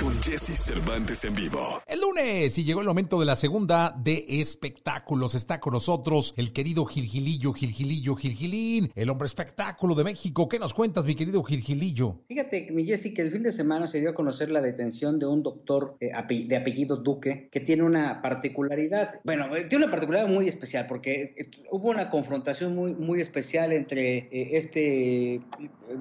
con Jesse Cervantes en vivo. El lunes y llegó el momento de la segunda de espectáculos. Está con nosotros el querido Gilgilillo, Gilgilillo, Gilgilín, el hombre espectáculo de México. ¿Qué nos cuentas, mi querido Gilgilillo? Fíjate, mi Jesse, que el fin de semana se dio a conocer la detención de un doctor eh, de apellido Duque, que tiene una particularidad, bueno, eh, tiene una particularidad muy especial, porque eh, hubo una confrontación muy, muy especial entre eh, este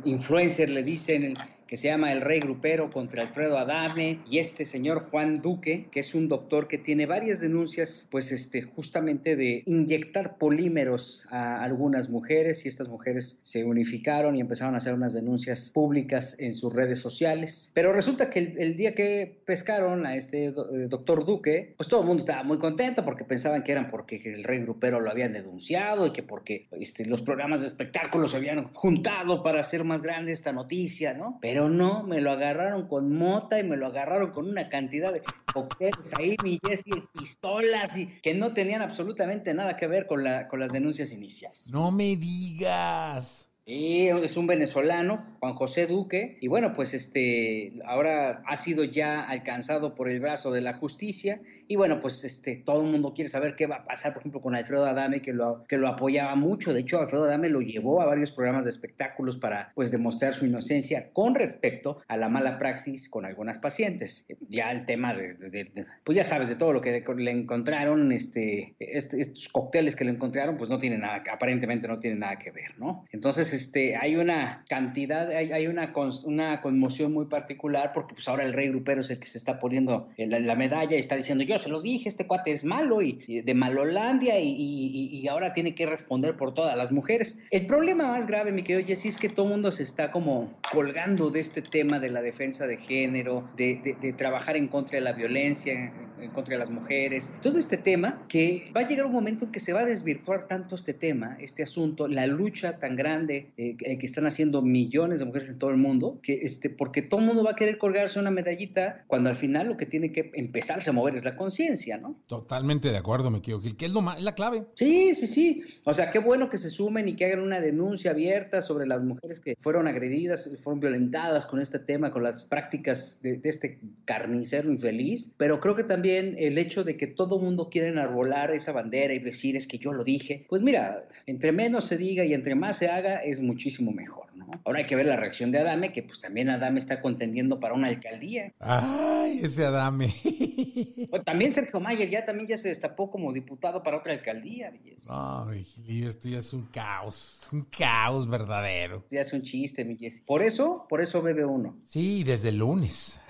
influencer, le dicen, el- que se llama El Rey Grupero contra Alfredo Adame y este señor Juan Duque, que es un doctor que tiene varias denuncias, pues este, justamente de inyectar polímeros a algunas mujeres y estas mujeres se unificaron y empezaron a hacer unas denuncias públicas en sus redes sociales. Pero resulta que el, día que pescaron a este eh, doctor Duque, pues todo el mundo estaba muy contento porque pensaban que eran porque el Rey Grupero lo habían denunciado y que porque este, los programas de espectáculos se habían juntado para hacer más grande esta noticia, ¿no? Pero no, me lo agarraron con mota y me lo agarraron con una cantidad de cócteles ahí, mi Jesse, pistolas y que no tenían absolutamente nada que ver con, la, con las denuncias iniciales. No me digas. Y es un venezolano, Juan José Duque, y bueno, pues este ahora ha sido ya alcanzado por el brazo de la justicia y bueno, pues este todo el mundo quiere saber qué va a pasar, por ejemplo, con Alfredo Adame que lo que lo apoyaba mucho, de hecho Alfredo Adame lo llevó a varios programas de espectáculos para pues demostrar su inocencia con respecto a la mala praxis con algunas pacientes. Ya el tema de, de- de- pues ya sabes de todo lo que le encontraron este, este- estos cócteles que le encontraron pues no tienen nada, aparentemente no tienen nada que ver, ¿no? Entonces, este, hay una cantidad, hay, hay una, cons- una conmoción muy particular porque pues ahora el rey grupero es el que se está poniendo la, la medalla y está diciendo, yo se los dije, este cuate es malo y, de Malolandia y, ahora tiene que responder por todas las mujeres. El problema más grave, mi querido Jessy, es que todo el mundo se está como colgando de este tema de la defensa de género, de trabajar en contra de la violencia, en, contra de las mujeres, todo este tema que va a llegar un momento en que se va a desvirtuar tanto este tema, este asunto, la lucha tan grande eh, que que están haciendo millones de mujeres en todo el mundo, que este, porque todo el mundo va a querer colgarse una medallita cuando al final lo que tiene que empezarse a mover es la conciencia, ¿no? Totalmente de acuerdo, mi querido Gil. ¿Qué es lo es la clave? Sí, sí, sí. O sea, qué bueno que se sumen y que hagan una denuncia abierta sobre las mujeres que fueron agredidas, fueron violentadas con este tema, con las prácticas de, de este carnicero infeliz. Pero creo que también el hecho de que todo mundo quiera enarbolar esa bandera y decir es que yo lo dije, pues mira, entre menos se diga y entre más se haga es muchísimo mejor, ¿no? Ahora hay que ver la reacción de Adame, que pues también Adame está contendiendo para una alcaldía. Ay, ese Adame. Pues, también Sergio Mayer ya también ya se destapó como diputado para otra alcaldía, belleza. Gilillo, esto ya es un caos. Un caos verdadero. Ya es un chiste, mi Jessy. Por eso, por eso bebe uno. Sí, desde el lunes.